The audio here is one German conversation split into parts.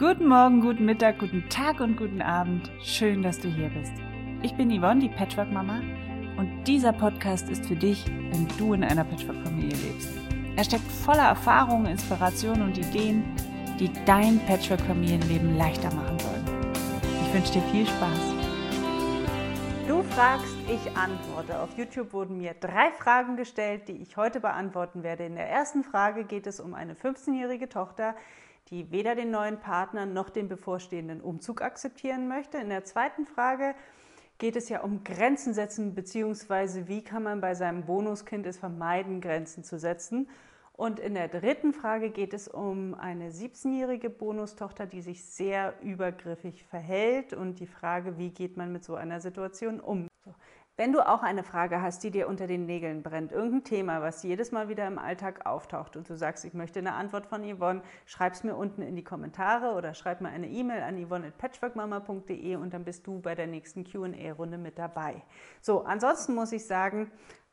Guten Morgen, guten Mittag, guten Tag und guten Abend. Schön, dass du hier bist. Ich bin Yvonne, die Patchwork-Mama, und dieser Podcast ist für dich, wenn du in einer Patchwork-Familie lebst. Er steckt voller Erfahrungen, Inspirationen und Ideen, die dein Patchwork-Familienleben leichter machen sollen. Ich wünsche dir viel Spaß. Du fragst, ich antworte. Auf YouTube wurden mir drei Fragen gestellt, die ich heute beantworten werde. In der ersten Frage geht es um eine 15-jährige Tochter, die weder den neuen Partner noch den bevorstehenden Umzug akzeptieren möchte. In der zweiten Frage geht es ja um Grenzen setzen, beziehungsweise wie kann man bei seinem Bonuskind es vermeiden, Grenzen zu setzen. Und in der dritten Frage geht es um eine 17-jährige Bonustochter, die sich sehr übergriffig verhält und die Frage, wie geht man mit so einer Situation um. Wenn du auch eine Frage hast, die dir unter den Nägeln brennt, irgendein Thema, was jedes Mal wieder im Alltag auftaucht und du sagst, ich möchte eine Antwort von Yvonne, schreib es mir unten in die Kommentare oder schreib mir eine E-Mail an yvonne.patchworkmama.de und dann bist du bei der nächsten Q&A-Runde mit dabei. So, ansonsten muss ich sagen,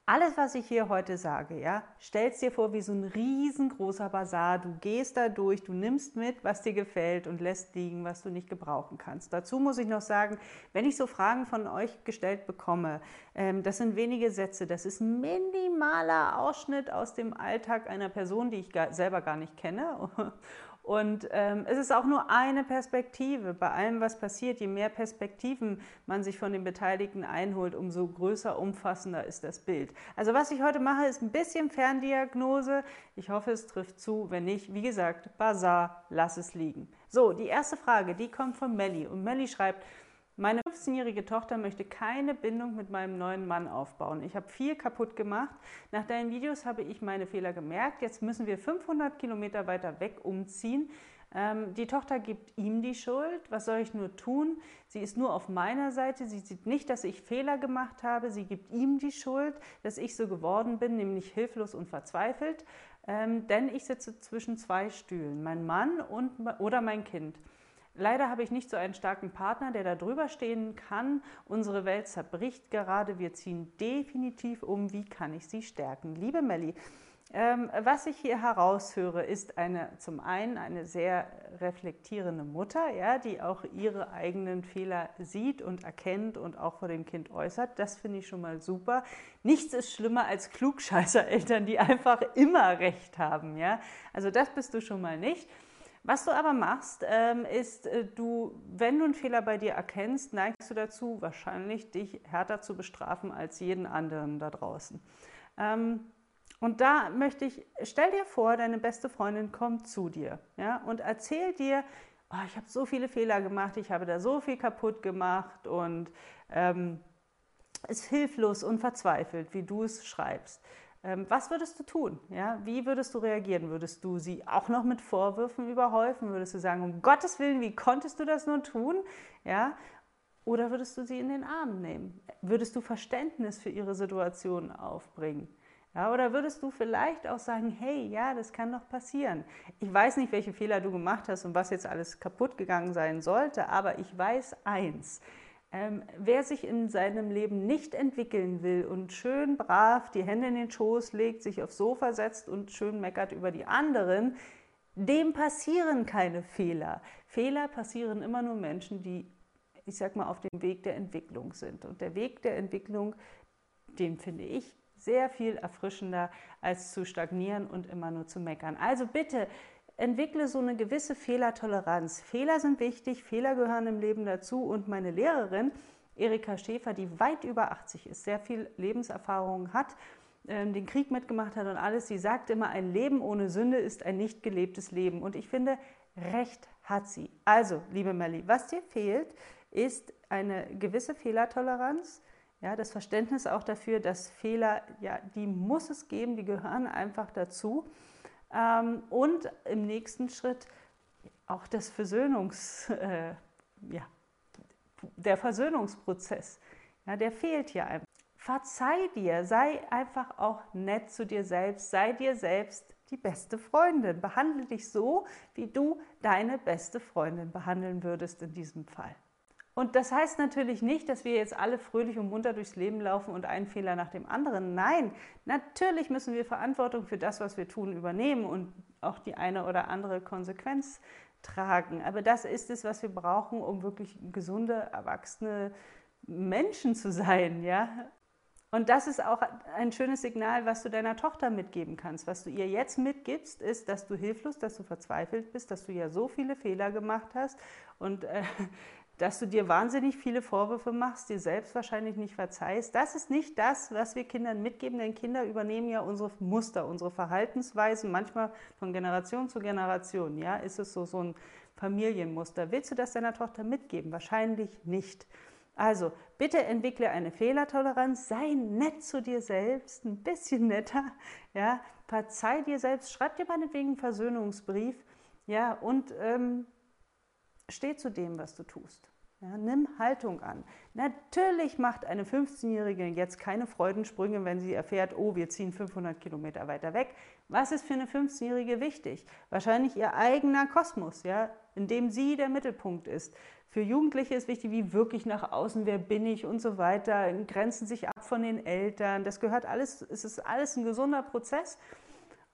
alles, was ich hier heute sage, ja, stellst dir vor wie so ein riesengroßer Bazar. Du gehst da durch, du nimmst mit, was dir gefällt und lässt liegen, was du nicht gebrauchen kannst. Dazu muss ich noch sagen, wenn ich so Fragen von euch gestellt bekomme, ähm, das sind wenige Sätze, das ist minimaler Ausschnitt aus dem Alltag einer Person, die ich gar, selber gar nicht kenne. Und ähm, es ist auch nur eine Perspektive. Bei allem, was passiert, je mehr Perspektiven man sich von den Beteiligten einholt, umso größer, umfassender ist das Bild. Also was ich heute mache, ist ein bisschen Ferndiagnose. Ich hoffe, es trifft zu. Wenn nicht, wie gesagt, Bazar, lass es liegen. So, die erste Frage, die kommt von Melli. Und Melli schreibt, meine 15-jährige Tochter möchte keine Bindung mit meinem neuen Mann aufbauen. Ich habe viel kaputt gemacht. Nach deinen Videos habe ich meine Fehler gemerkt. Jetzt müssen wir 500 Kilometer weiter weg umziehen. Ähm, die Tochter gibt ihm die Schuld. Was soll ich nur tun? Sie ist nur auf meiner Seite. Sie sieht nicht, dass ich Fehler gemacht habe. Sie gibt ihm die Schuld, dass ich so geworden bin, nämlich hilflos und verzweifelt. Ähm, denn ich sitze zwischen zwei Stühlen, mein Mann und, oder mein Kind. Leider habe ich nicht so einen starken Partner, der da drüber stehen kann. Unsere Welt zerbricht gerade. Wir ziehen definitiv um. Wie kann ich sie stärken? Liebe Melli, ähm, was ich hier heraushöre, ist eine, zum einen eine sehr reflektierende Mutter, ja, die auch ihre eigenen Fehler sieht und erkennt und auch vor dem Kind äußert. Das finde ich schon mal super. Nichts ist schlimmer als Klugscheißer-Eltern, die einfach immer recht haben. Ja? Also das bist du schon mal nicht. Was du aber machst, ähm, ist, äh, du, wenn du einen Fehler bei dir erkennst, neigst du dazu, wahrscheinlich dich härter zu bestrafen als jeden anderen da draußen. Ähm, und da möchte ich, stell dir vor, deine beste Freundin kommt zu dir ja, und erzählt dir, oh, ich habe so viele Fehler gemacht, ich habe da so viel kaputt gemacht und ähm, ist hilflos und verzweifelt, wie du es schreibst. Ähm, was würdest du tun? Ja? Wie würdest du reagieren? Würdest du sie auch noch mit Vorwürfen überhäufen? Würdest du sagen, um Gottes Willen, wie konntest du das nur tun? Ja? Oder würdest du sie in den Arm nehmen? Würdest du Verständnis für ihre Situation aufbringen? Ja, oder würdest du vielleicht auch sagen, hey, ja, das kann doch passieren. Ich weiß nicht, welche Fehler du gemacht hast und was jetzt alles kaputt gegangen sein sollte, aber ich weiß eins, ähm, wer sich in seinem Leben nicht entwickeln will und schön brav die Hände in den Schoß legt, sich aufs Sofa setzt und schön meckert über die anderen, dem passieren keine Fehler. Fehler passieren immer nur Menschen, die, ich sag mal, auf dem Weg der Entwicklung sind. Und der Weg der Entwicklung, den finde ich sehr viel erfrischender, als zu stagnieren und immer nur zu meckern. Also bitte entwickle so eine gewisse Fehlertoleranz. Fehler sind wichtig, Fehler gehören im Leben dazu und meine Lehrerin, Erika Schäfer, die weit über 80 ist, sehr viel Lebenserfahrung hat, ähm, den Krieg mitgemacht hat und alles, sie sagt immer, ein Leben ohne Sünde ist ein nicht gelebtes Leben. Und ich finde, recht hat sie. Also, liebe Melli, was dir fehlt, ist eine gewisse Fehlertoleranz. Ja, das Verständnis auch dafür, dass Fehler, ja, die muss es geben, die gehören einfach dazu. Ähm, und im nächsten Schritt auch das Versöhnungs, äh, ja, der Versöhnungsprozess. Ja, der fehlt hier einfach. Verzeih dir, sei einfach auch nett zu dir selbst, sei dir selbst die beste Freundin. Behandle dich so, wie du deine beste Freundin behandeln würdest in diesem Fall. Und das heißt natürlich nicht, dass wir jetzt alle fröhlich und munter durchs Leben laufen und einen Fehler nach dem anderen. Nein, natürlich müssen wir Verantwortung für das, was wir tun, übernehmen und auch die eine oder andere Konsequenz tragen. Aber das ist es, was wir brauchen, um wirklich gesunde, erwachsene Menschen zu sein, ja. Und das ist auch ein schönes Signal, was du deiner Tochter mitgeben kannst. Was du ihr jetzt mitgibst, ist, dass du hilflos, dass du verzweifelt bist, dass du ja so viele Fehler gemacht hast und äh, dass du dir wahnsinnig viele Vorwürfe machst, dir selbst wahrscheinlich nicht verzeihst. Das ist nicht das, was wir Kindern mitgeben, denn Kinder übernehmen ja unsere Muster, unsere Verhaltensweisen, manchmal von Generation zu Generation. Ja, ist es so, so ein Familienmuster. Willst du das deiner Tochter mitgeben? Wahrscheinlich nicht. Also bitte entwickle eine Fehlertoleranz, sei nett zu dir selbst, ein bisschen netter, ja, verzeih dir selbst, schreib dir meinetwegen einen Versöhnungsbrief, ja, und ähm, steh zu dem, was du tust. Ja, nimm Haltung an. Natürlich macht eine 15-Jährige jetzt keine Freudensprünge, wenn sie erfährt, oh, wir ziehen 500 Kilometer weiter weg. Was ist für eine 15-Jährige wichtig? Wahrscheinlich ihr eigener Kosmos, ja, in dem sie der Mittelpunkt ist. Für Jugendliche ist wichtig, wie wirklich nach außen, wer bin ich und so weiter, grenzen sich ab von den Eltern. Das gehört alles, es ist alles ein gesunder Prozess.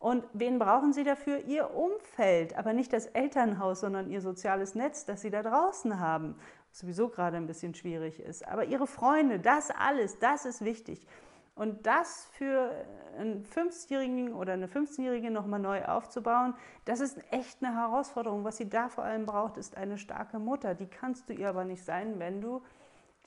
Und wen brauchen Sie dafür? Ihr Umfeld, aber nicht das Elternhaus, sondern Ihr soziales Netz, das Sie da draußen haben, was sowieso gerade ein bisschen schwierig ist. Aber Ihre Freunde, das alles, das ist wichtig. Und das für einen 50-Jährigen oder eine 15-Jährige nochmal neu aufzubauen, das ist echt eine Herausforderung. Was sie da vor allem braucht, ist eine starke Mutter. Die kannst du ihr aber nicht sein, wenn du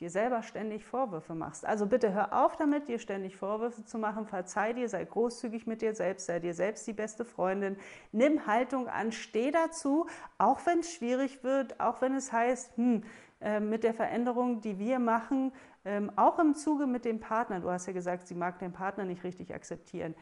dir selber ständig Vorwürfe machst. Also bitte hör auf damit, dir ständig Vorwürfe zu machen. Verzeih dir, sei großzügig mit dir selbst, sei dir selbst die beste Freundin. Nimm Haltung an, steh dazu, auch wenn es schwierig wird, auch wenn es heißt, hm, äh, mit der Veränderung, die wir machen, ähm, auch im Zuge mit dem Partner. Du hast ja gesagt, sie mag den Partner nicht richtig akzeptieren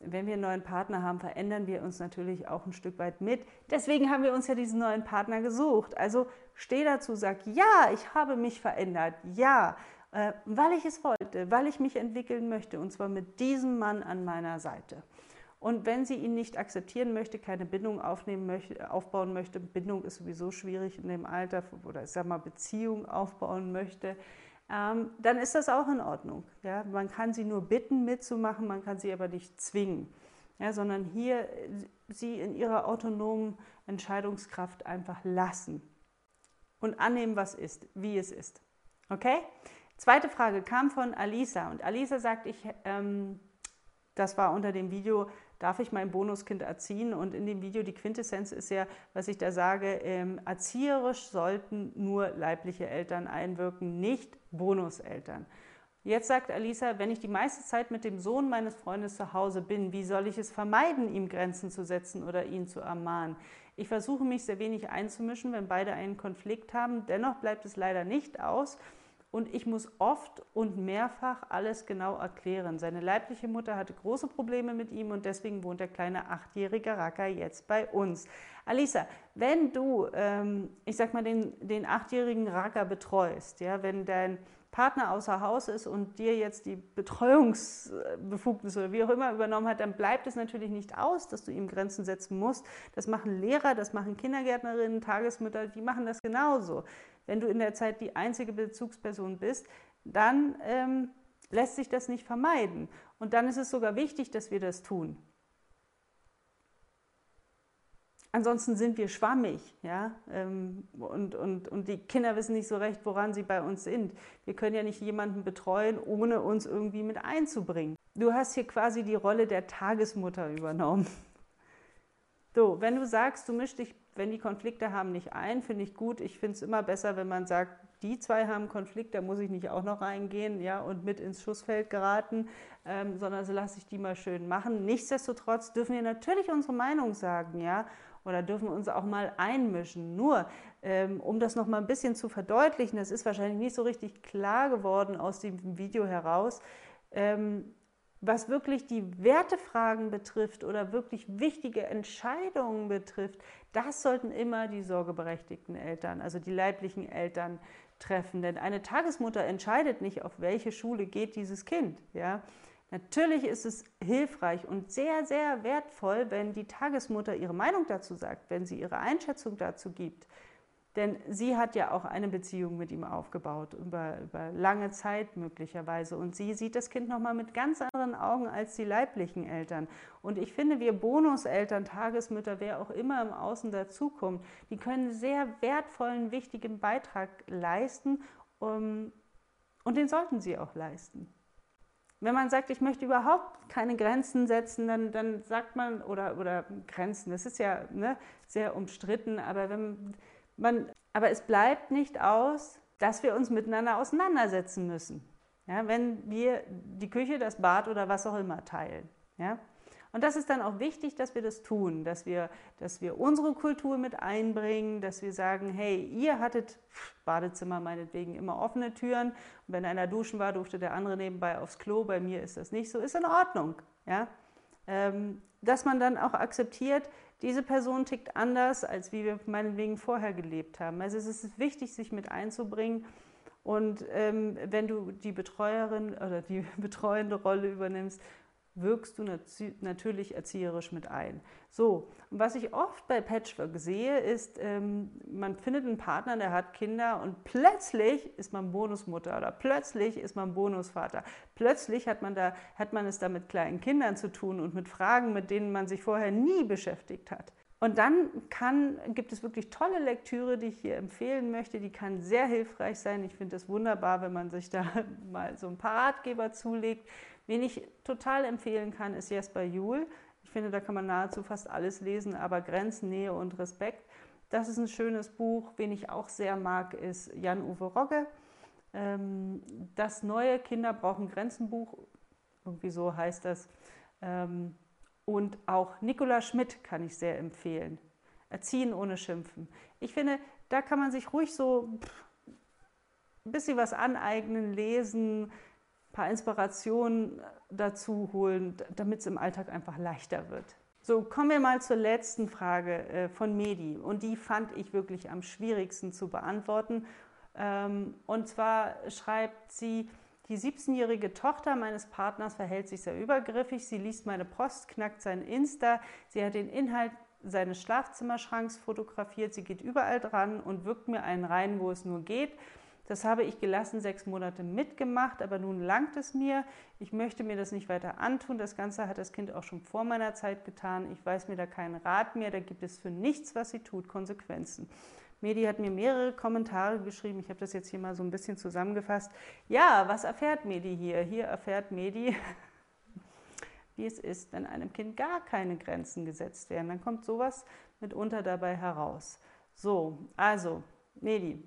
wenn wir einen neuen Partner haben, verändern wir uns natürlich auch ein Stück weit mit. Deswegen haben wir uns ja diesen neuen Partner gesucht. Also steh dazu, sag, ja, ich habe mich verändert, ja, äh, weil ich es wollte, weil ich mich entwickeln möchte und zwar mit diesem Mann an meiner Seite. Und wenn sie ihn nicht akzeptieren möchte, keine Bindung aufnehmen möchte, aufbauen möchte, Bindung ist sowieso schwierig in dem Alter, oder ich sag mal Beziehung aufbauen möchte, ähm, dann ist das auch in Ordnung. Ja? Man kann sie nur bitten, mitzumachen, man kann sie aber nicht zwingen, ja? sondern hier äh, sie in ihrer autonomen Entscheidungskraft einfach lassen und annehmen, was ist, wie es ist. Okay? Zweite Frage kam von Alisa und Alisa sagt, ich, ähm, das war unter dem Video, darf ich mein Bonuskind erziehen? Und in dem Video, die Quintessenz ist ja, was ich da sage, ähm, erzieherisch sollten nur leibliche Eltern einwirken, nicht Bonuseltern. Jetzt sagt Alisa, wenn ich die meiste Zeit mit dem Sohn meines Freundes zu Hause bin, wie soll ich es vermeiden, ihm Grenzen zu setzen oder ihn zu ermahnen? Ich versuche mich sehr wenig einzumischen, wenn beide einen Konflikt haben. Dennoch bleibt es leider nicht aus, und ich muss oft und mehrfach alles genau erklären. Seine leibliche Mutter hatte große Probleme mit ihm und deswegen wohnt der kleine achtjährige Racker jetzt bei uns. Alisa, wenn du, ähm, ich sag mal, den, den achtjährigen Racker betreust, ja, wenn dein Partner außer Haus ist und dir jetzt die Betreuungsbefugnis oder wie auch immer übernommen hat, dann bleibt es natürlich nicht aus, dass du ihm Grenzen setzen musst. Das machen Lehrer, das machen Kindergärtnerinnen, Tagesmütter, die machen das genauso. Wenn du in der Zeit die einzige Bezugsperson bist, dann ähm, lässt sich das nicht vermeiden. Und dann ist es sogar wichtig, dass wir das tun. Ansonsten sind wir schwammig, ja, ähm, und, und, und die Kinder wissen nicht so recht, woran sie bei uns sind. Wir können ja nicht jemanden betreuen, ohne uns irgendwie mit einzubringen. Du hast hier quasi die Rolle der Tagesmutter übernommen. So, wenn du sagst, du mischst dich, wenn die Konflikte haben, nicht ein, finde ich gut. Ich finde es immer besser, wenn man sagt, die zwei haben Konflikt, da muss ich nicht auch noch reingehen ja, und mit ins Schussfeld geraten, ähm, sondern so lasse ich die mal schön machen. Nichtsdestotrotz dürfen wir natürlich unsere Meinung sagen, ja, oder dürfen uns auch mal einmischen. Nur, ähm, um das noch mal ein bisschen zu verdeutlichen, das ist wahrscheinlich nicht so richtig klar geworden aus dem Video heraus, ähm, was wirklich die Wertefragen betrifft oder wirklich wichtige Entscheidungen betrifft, das sollten immer die sorgeberechtigten Eltern, also die leiblichen Eltern treffen. Denn eine Tagesmutter entscheidet nicht, auf welche Schule geht dieses Kind. Ja? Natürlich ist es hilfreich und sehr, sehr wertvoll, wenn die Tagesmutter ihre Meinung dazu sagt, wenn sie ihre Einschätzung dazu gibt. Denn sie hat ja auch eine Beziehung mit ihm aufgebaut, über, über lange Zeit möglicherweise. Und sie sieht das Kind nochmal mit ganz anderen Augen als die leiblichen Eltern. Und ich finde, wir Bonuseltern, Tagesmütter, wer auch immer im Außen dazukommt, die können sehr wertvollen, wichtigen Beitrag leisten. Um, und den sollten sie auch leisten. Wenn man sagt, ich möchte überhaupt keine Grenzen setzen, dann, dann sagt man, oder, oder Grenzen, das ist ja ne, sehr umstritten, aber wenn man, aber es bleibt nicht aus, dass wir uns miteinander auseinandersetzen müssen. Ja, wenn wir die Küche, das Bad oder was auch immer teilen. Ja? Und das ist dann auch wichtig, dass wir das tun, dass wir, dass wir unsere Kultur mit einbringen, dass wir sagen, hey, ihr hattet Badezimmer meinetwegen immer offene Türen. Und wenn einer duschen war, durfte der andere nebenbei aufs Klo. Bei mir ist das nicht so. Ist in Ordnung. Ja? Ähm, dass man dann auch akzeptiert, diese Person tickt anders, als wie wir meinetwegen vorher gelebt haben. Also es ist wichtig, sich mit einzubringen. Und ähm, wenn du die Betreuerin oder die betreuende Rolle übernimmst, wirkst du natürlich erzieherisch mit ein. So, und was ich oft bei Patchwork sehe, ist, ähm, man findet einen Partner, der hat Kinder und plötzlich ist man Bonusmutter oder plötzlich ist man Bonusvater. Plötzlich hat man, da, hat man es da mit kleinen Kindern zu tun und mit Fragen, mit denen man sich vorher nie beschäftigt hat. Und dann kann, gibt es wirklich tolle Lektüre, die ich hier empfehlen möchte. Die kann sehr hilfreich sein. Ich finde es wunderbar, wenn man sich da mal so ein paar Ratgeber zulegt. Wen ich total empfehlen kann, ist Jesper Juhl. Ich finde, da kann man nahezu fast alles lesen, aber Grenzen, Nähe und Respekt. Das ist ein schönes Buch. Wen ich auch sehr mag, ist Jan-Uwe Rogge. Ähm, das neue Kinder brauchen Grenzenbuch, irgendwie so heißt das. Ähm, und auch Nicola Schmidt kann ich sehr empfehlen. Erziehen ohne Schimpfen. Ich finde, da kann man sich ruhig so ein bisschen was aneignen, lesen, paar Inspirationen dazu holen, damit es im Alltag einfach leichter wird. So, kommen wir mal zur letzten Frage äh, von Medi. Und die fand ich wirklich am schwierigsten zu beantworten. Ähm, und zwar schreibt sie, die 17-jährige Tochter meines Partners verhält sich sehr übergriffig. Sie liest meine Post, knackt sein Insta. Sie hat den Inhalt seines Schlafzimmerschranks fotografiert. Sie geht überall dran und wirkt mir einen rein, wo es nur geht. Das habe ich gelassen sechs Monate mitgemacht, aber nun langt es mir. Ich möchte mir das nicht weiter antun. Das Ganze hat das Kind auch schon vor meiner Zeit getan. Ich weiß mir da keinen Rat mehr. Da gibt es für nichts, was sie tut, Konsequenzen. Medi hat mir mehrere Kommentare geschrieben. Ich habe das jetzt hier mal so ein bisschen zusammengefasst. Ja, was erfährt Medi hier? Hier erfährt Medi, wie es ist, wenn einem Kind gar keine Grenzen gesetzt werden. Dann kommt sowas mitunter dabei heraus. So, also, Medi,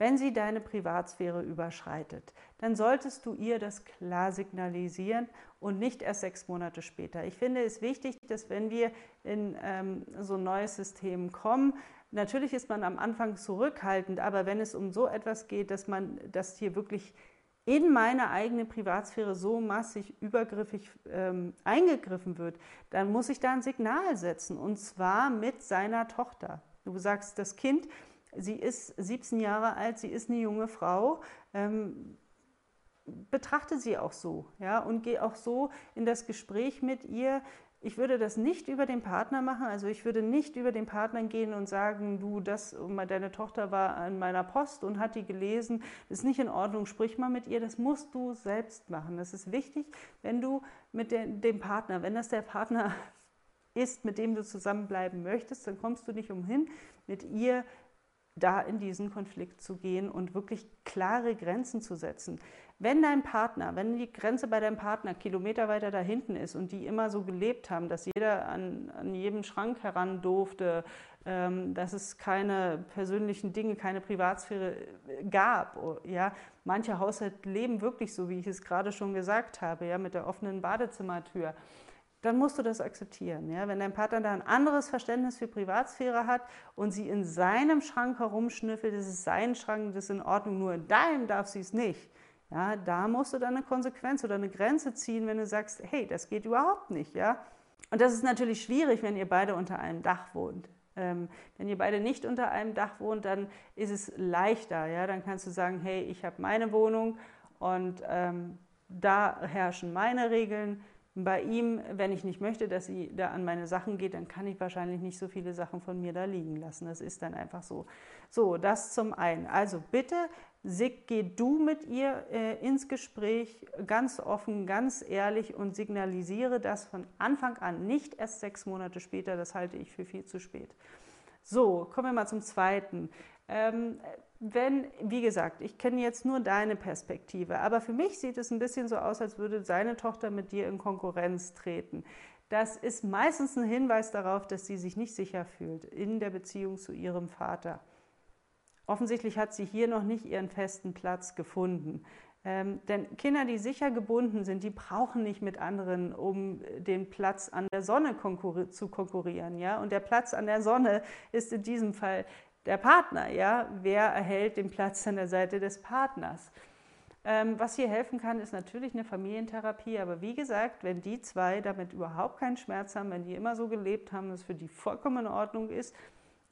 wenn sie deine Privatsphäre überschreitet, dann solltest du ihr das klar signalisieren und nicht erst sechs Monate später. Ich finde es wichtig, dass wenn wir in ähm, so ein neues System kommen, natürlich ist man am Anfang zurückhaltend, aber wenn es um so etwas geht, dass man, dass hier wirklich in meine eigene Privatsphäre so massig übergriffig ähm, eingegriffen wird, dann muss ich da ein Signal setzen und zwar mit seiner Tochter. Du sagst, das Kind Sie ist 17 Jahre alt, sie ist eine junge Frau. Ähm, betrachte sie auch so, ja, und gehe auch so in das Gespräch mit ihr. Ich würde das nicht über den Partner machen, also ich würde nicht über den Partner gehen und sagen, du, das, deine Tochter war an meiner Post und hat die gelesen, ist nicht in Ordnung, sprich mal mit ihr, das musst du selbst machen. Das ist wichtig, wenn du mit dem Partner, wenn das der Partner ist, mit dem du zusammenbleiben möchtest, dann kommst du nicht umhin, mit ihr da in diesen Konflikt zu gehen und wirklich klare Grenzen zu setzen. Wenn dein Partner, wenn die Grenze bei deinem Partner Kilometer weiter da hinten ist und die immer so gelebt haben, dass jeder an, an jedem Schrank heran durfte, ähm, dass es keine persönlichen Dinge, keine Privatsphäre äh, gab, oh, ja, manche Haushalte leben wirklich so, wie ich es gerade schon gesagt habe, ja, mit der offenen Badezimmertür dann musst du das akzeptieren. Ja? Wenn dein Partner da ein anderes Verständnis für Privatsphäre hat und sie in seinem Schrank herumschnüffelt, das ist sein Schrank, das ist in Ordnung, nur in deinem darf sie es nicht. Ja, da musst du dann eine Konsequenz oder eine Grenze ziehen, wenn du sagst, hey, das geht überhaupt nicht. Ja? Und das ist natürlich schwierig, wenn ihr beide unter einem Dach wohnt. Ähm, wenn ihr beide nicht unter einem Dach wohnt, dann ist es leichter. Ja? Dann kannst du sagen, hey, ich habe meine Wohnung und ähm, da herrschen meine Regeln Bei ihm, wenn ich nicht möchte, dass sie da an meine Sachen geht, dann kann ich wahrscheinlich nicht so viele Sachen von mir da liegen lassen. Das ist dann einfach so. So, das zum einen. Also bitte, Sig, geh du mit ihr äh, ins Gespräch, ganz offen, ganz ehrlich und signalisiere das von Anfang an, nicht erst sechs Monate später. Das halte ich für viel zu spät. So, kommen wir mal zum zweiten. Ähm, wenn, wie gesagt, ich kenne jetzt nur deine Perspektive, aber für mich sieht es ein bisschen so aus, als würde seine Tochter mit dir in Konkurrenz treten. Das ist meistens ein Hinweis darauf, dass sie sich nicht sicher fühlt in der Beziehung zu ihrem Vater. Offensichtlich hat sie hier noch nicht ihren festen Platz gefunden. Ähm, denn Kinder, die sicher gebunden sind, die brauchen nicht mit anderen, um den Platz an der Sonne konkurri zu konkurrieren. Ja? Und der Platz an der Sonne ist in diesem Fall der Partner. Ja? Wer erhält den Platz an der Seite des Partners? Ähm, was hier helfen kann, ist natürlich eine Familientherapie. Aber wie gesagt, wenn die zwei damit überhaupt keinen Schmerz haben, wenn die immer so gelebt haben, dass es für die vollkommen in Ordnung ist,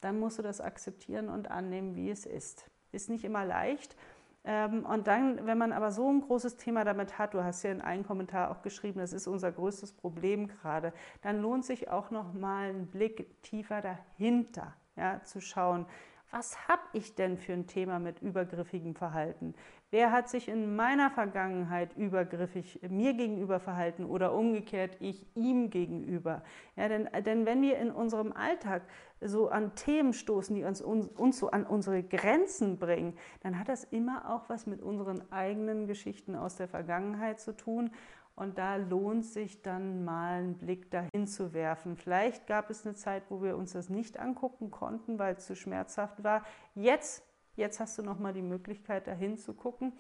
dann musst du das akzeptieren und annehmen, wie es ist. Ist nicht immer leicht. Ähm, und dann, wenn man aber so ein großes Thema damit hat, du hast ja in einem Kommentar auch geschrieben, das ist unser größtes Problem gerade, dann lohnt sich auch noch mal ein Blick tiefer dahinter, ja, zu schauen, was habe ich denn für ein Thema mit übergriffigem Verhalten? Wer hat sich in meiner Vergangenheit übergriffig mir gegenüber verhalten oder umgekehrt ich ihm gegenüber? Ja, denn, denn wenn wir in unserem Alltag so an Themen stoßen, die uns, uns, uns so an unsere Grenzen bringen, dann hat das immer auch was mit unseren eigenen Geschichten aus der Vergangenheit zu tun. Und da lohnt sich dann mal einen Blick dahin zu werfen. Vielleicht gab es eine Zeit, wo wir uns das nicht angucken konnten, weil es zu schmerzhaft war. Jetzt, jetzt hast du noch mal die Möglichkeit, dahin zu gucken.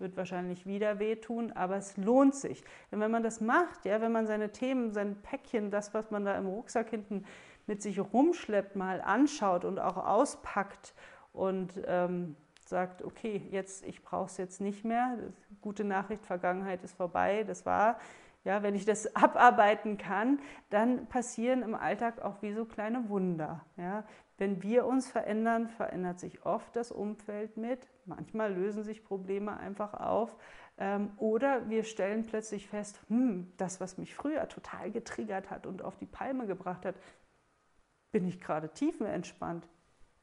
Wird wahrscheinlich wieder wehtun, aber es lohnt sich. Denn wenn man das macht, ja, wenn man seine Themen, sein Päckchen, das, was man da im Rucksack hinten mit sich rumschleppt, mal anschaut und auch auspackt und ähm, sagt, okay, jetzt, ich brauche es jetzt nicht mehr. Gute Nachricht, Vergangenheit ist vorbei, das war. Ja, wenn ich das abarbeiten kann, dann passieren im Alltag auch wie so kleine Wunder. Ja, wenn wir uns verändern, verändert sich oft das Umfeld mit. Manchmal lösen sich Probleme einfach auf. Ähm, oder wir stellen plötzlich fest, hm, das, was mich früher total getriggert hat und auf die Palme gebracht hat, bin ich gerade tiefenentspannt.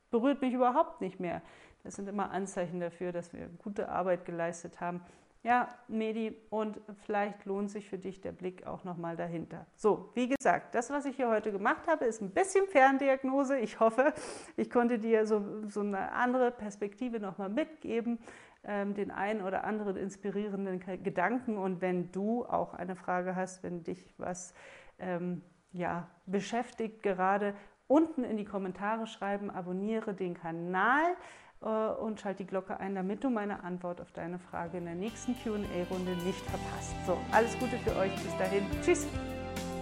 Berührt mich überhaupt nicht mehr. Das sind immer Anzeichen dafür, dass wir gute Arbeit geleistet haben. Ja, Medi, und vielleicht lohnt sich für dich der Blick auch nochmal dahinter. So, wie gesagt, das, was ich hier heute gemacht habe, ist ein bisschen Ferndiagnose. Ich hoffe, ich konnte dir so, so eine andere Perspektive nochmal mitgeben, ähm, den einen oder anderen inspirierenden Gedanken. Und wenn du auch eine Frage hast, wenn dich was ähm, ja, beschäftigt gerade, unten in die Kommentare schreiben, abonniere den Kanal. Äh, und schalt die Glocke ein, damit du meine Antwort auf deine Frage in der nächsten QA-Runde nicht verpasst. So, alles Gute für euch. Bis dahin. Tschüss.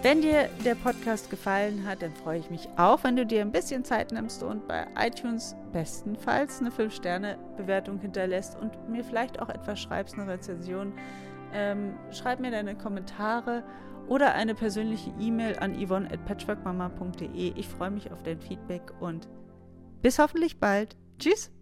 Wenn dir der Podcast gefallen hat, dann freue ich mich auch, wenn du dir ein bisschen Zeit nimmst und bei iTunes bestenfalls eine 5-Sterne-Bewertung hinterlässt und mir vielleicht auch etwas schreibst, eine Rezension. Ähm, schreib mir deine Kommentare oder eine persönliche E-Mail an yvonne at patchworkmama.de. Ich freue mich auf dein Feedback und bis hoffentlich bald. Tschüss!